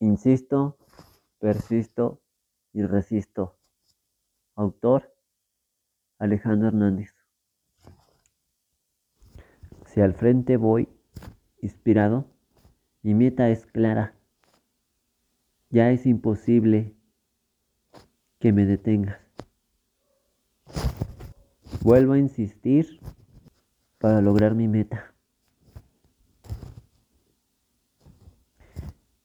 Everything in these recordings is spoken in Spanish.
Insisto, persisto y resisto. Autor Alejandro Hernández. Si al frente voy inspirado, mi meta es clara. Ya es imposible que me detengas. Vuelvo a insistir para lograr mi meta.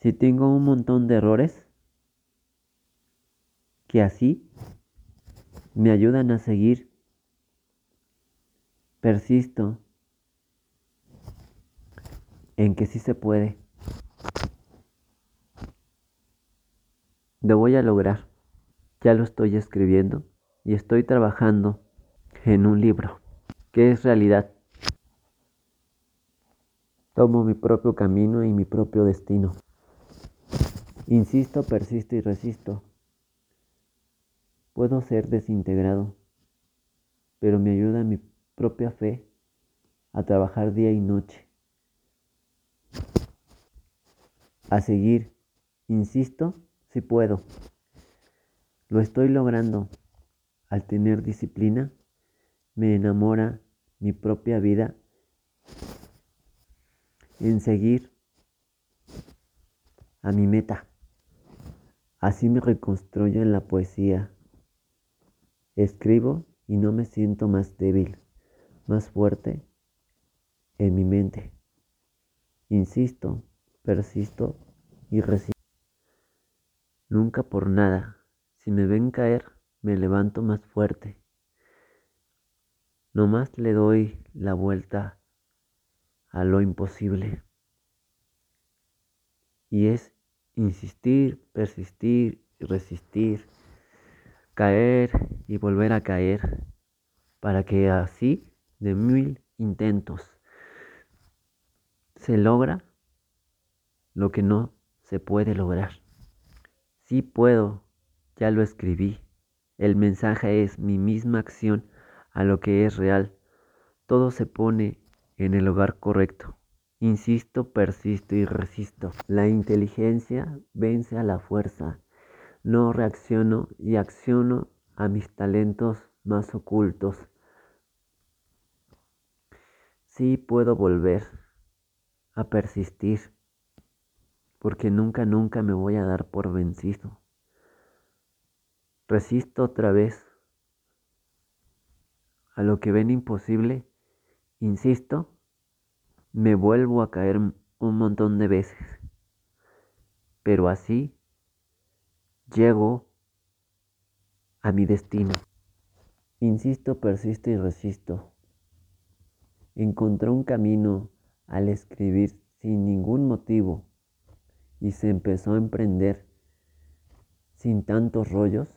Si tengo un montón de errores, que así me ayudan a seguir, persisto en que sí se puede. Lo voy a lograr. Ya lo estoy escribiendo y estoy trabajando en un libro que es realidad. Tomo mi propio camino y mi propio destino. Insisto, persisto y resisto. Puedo ser desintegrado, pero me ayuda mi propia fe a trabajar día y noche. A seguir, insisto, si puedo. Lo estoy logrando. Al tener disciplina, me enamora mi propia vida en seguir a mi meta. Así me reconstruyo en la poesía. Escribo y no me siento más débil, más fuerte en mi mente. Insisto, persisto y resisto. Nunca por nada. Si me ven caer, me levanto más fuerte. No más le doy la vuelta a lo imposible. Y es insistir, persistir y resistir, caer y volver a caer, para que así de mil intentos se logra lo que no se puede lograr. Sí puedo, ya lo escribí. El mensaje es mi misma acción a lo que es real. Todo se pone en el lugar correcto. Insisto, persisto y resisto. La inteligencia vence a la fuerza. No reacciono y acciono a mis talentos más ocultos. Sí puedo volver a persistir, porque nunca, nunca me voy a dar por vencido. Resisto otra vez a lo que ven imposible, insisto me vuelvo a caer un montón de veces. Pero así llego a mi destino. Insisto, persisto y resisto. Encontré un camino al escribir sin ningún motivo y se empezó a emprender sin tantos rollos.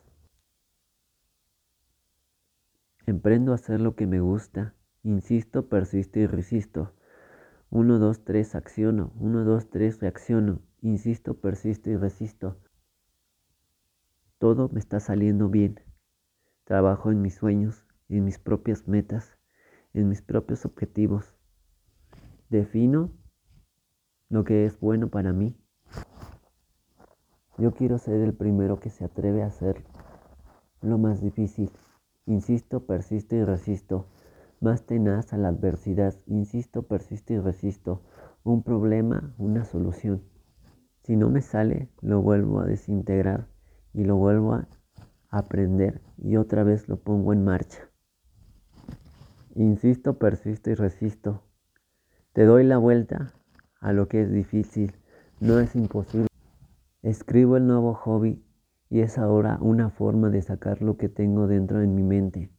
Emprendo a hacer lo que me gusta. Insisto, persisto y resisto. 1, 2, 3, acciono. 1, 2, 3, reacciono. Insisto, persisto y resisto. Todo me está saliendo bien. Trabajo en mis sueños, en mis propias metas, en mis propios objetivos. Defino lo que es bueno para mí. Yo quiero ser el primero que se atreve a hacer lo más difícil. Insisto, persisto y resisto más tenaz a la adversidad. Insisto, persisto y resisto. Un problema, una solución. Si no me sale, lo vuelvo a desintegrar y lo vuelvo a aprender y otra vez lo pongo en marcha. Insisto, persisto y resisto. Te doy la vuelta a lo que es difícil. No es imposible. Escribo el nuevo hobby y es ahora una forma de sacar lo que tengo dentro en mi mente.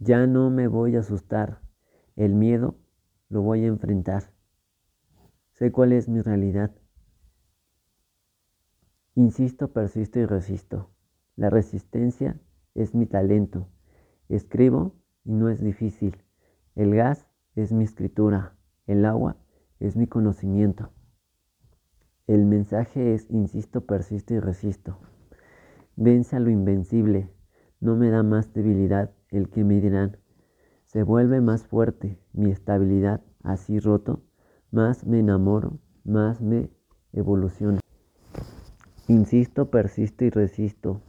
Ya no me voy a asustar. El miedo lo voy a enfrentar. Sé cuál es mi realidad. Insisto, persisto y resisto. La resistencia es mi talento. Escribo y no es difícil. El gas es mi escritura. El agua es mi conocimiento. El mensaje es insisto, persisto y resisto. Vence a lo invencible. No me da más debilidad el que me dirán, se vuelve más fuerte mi estabilidad así roto, más me enamoro, más me evoluciono. Insisto, persisto y resisto,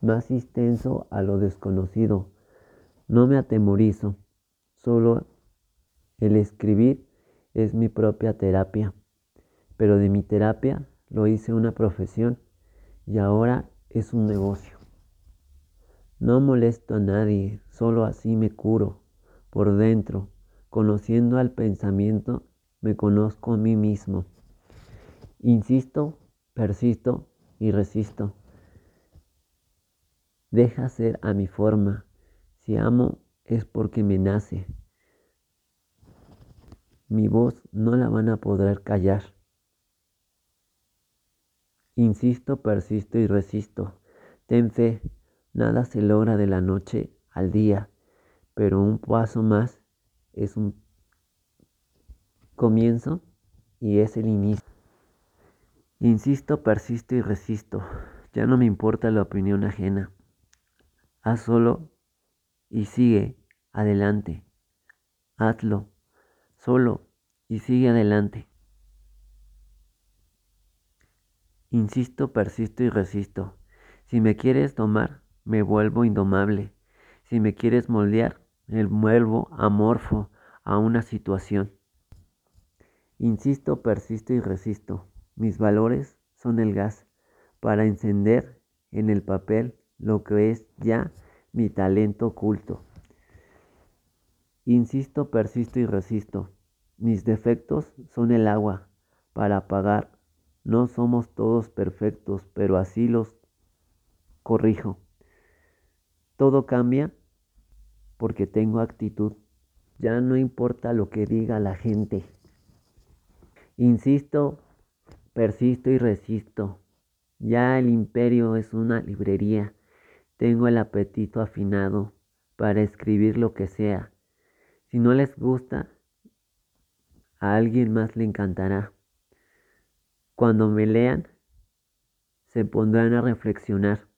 más extenso a lo desconocido. No me atemorizo, solo el escribir es mi propia terapia, pero de mi terapia lo hice una profesión y ahora es un negocio. No molesto a nadie, solo así me curo por dentro, conociendo al pensamiento, me conozco a mí mismo. Insisto, persisto y resisto. Deja ser a mi forma. Si amo es porque me nace. Mi voz no la van a poder callar. Insisto, persisto y resisto. Ten fe, nada se logra de la noche al día, pero un paso más es un comienzo y es el inicio. Insisto, persisto y resisto. Ya no me importa la opinión ajena. Haz solo y sigue adelante. Hazlo solo y sigue adelante. Insisto, persisto y resisto. Si me quieres tomar, me vuelvo indomable. Si me quieres moldear, me vuelvo amorfo a una situación. Insisto, persisto y resisto. Mis valores son el gas para encender en el papel lo que es ya mi talento oculto. Insisto, persisto y resisto. Mis defectos son el agua para apagar. No somos todos perfectos, pero así los corrijo. Todo cambia porque tengo actitud. Ya no importa lo que diga la gente. Insisto, persisto y resisto. Ya el imperio es una librería. Tengo el apetito afinado para escribir lo que sea. Si no les gusta, a alguien más le encantará. Cuando me lean, se pondrán a reflexionar.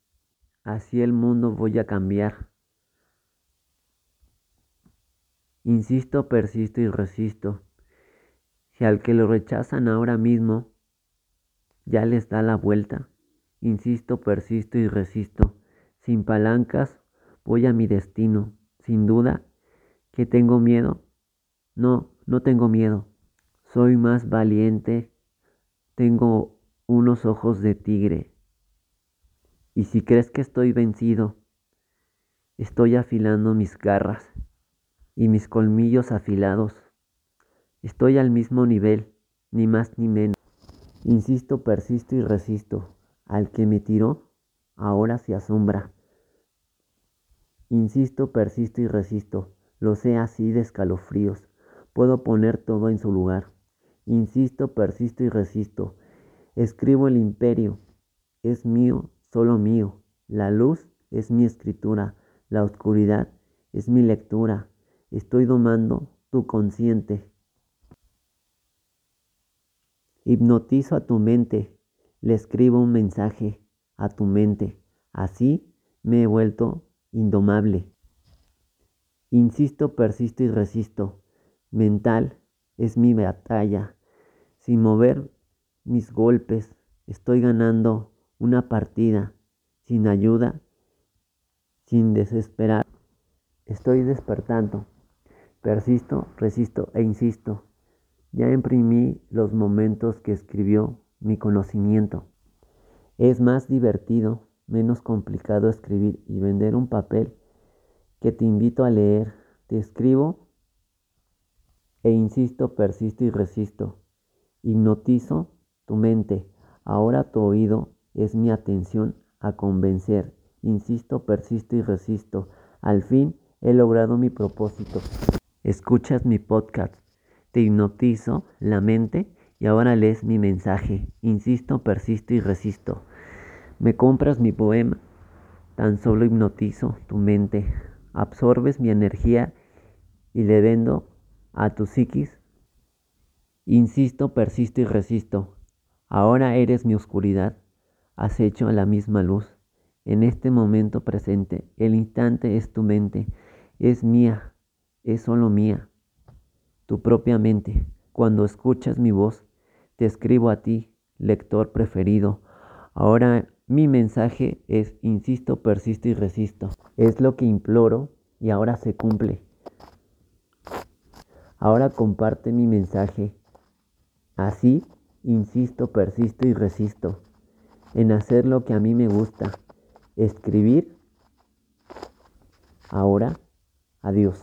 Así el mundo voy a cambiar. Insisto, persisto y resisto. Si al que lo rechazan ahora mismo ya les da la vuelta, insisto, persisto y resisto. Sin palancas voy a mi destino. Sin duda que tengo miedo. No, no tengo miedo. Soy más valiente, tengo unos ojos de tigre. Y si crees que estoy vencido, estoy afilando mis garras y mis colmillos afilados. Estoy al mismo nivel, ni más ni menos. Insisto, persisto y resisto. Al que me tiró, ahora se asombra. Insisto, persisto y resisto. Lo sé así de escalofríos. Puedo poner todo en su lugar. Insisto, persisto y resisto. Escribo el imperio. Es mío, solo mío. La luz es mi escritura. La oscuridad es mi lectura. Estoy domando tu consciente. Hipnotizo a tu mente. Le escribo un mensaje a tu mente. Así me he vuelto indomable. Insisto, persisto y resisto. Mental es mi batalla. Sin mover mis golpes, estoy ganando una partida. Sin ayuda, sin desesperar, estoy despertando. Persisto, resisto e insisto. Ya imprimí los momentos que escribió mi conocimiento. Es más divertido, menos complicado escribir y vender un papel que te invito a leer. Te escribo e insisto, persisto y resisto. Hipnotizo tu mente. Ahora tu oído es mi atención a convencer. Insisto, persisto y resisto. Al fin he logrado mi propósito. Escuchas mi podcast. Te hipnotizo la mente y ahora lees mi mensaje. Insisto, persisto y resisto. Me compras mi poema. Tan solo hipnotizo tu mente. Absorbes mi energía y le vendo a tu psiquis. Insisto, persisto y resisto. Ahora eres mi oscuridad. Has hecho la misma luz. En este momento presente, el instante es tu mente. Es mía, es solo mía. Tu propia mente. cuando escuchas mi voz, te escribo a ti, lector preferido. Ahora mi mensaje es insisto, persisto y resisto. Es lo que imploro y ahora se cumple. Ahora comparte mi mensaje. Así, insisto, persisto y resisto en hacer lo que a mí me gusta. Escribir. Ahora, adiós.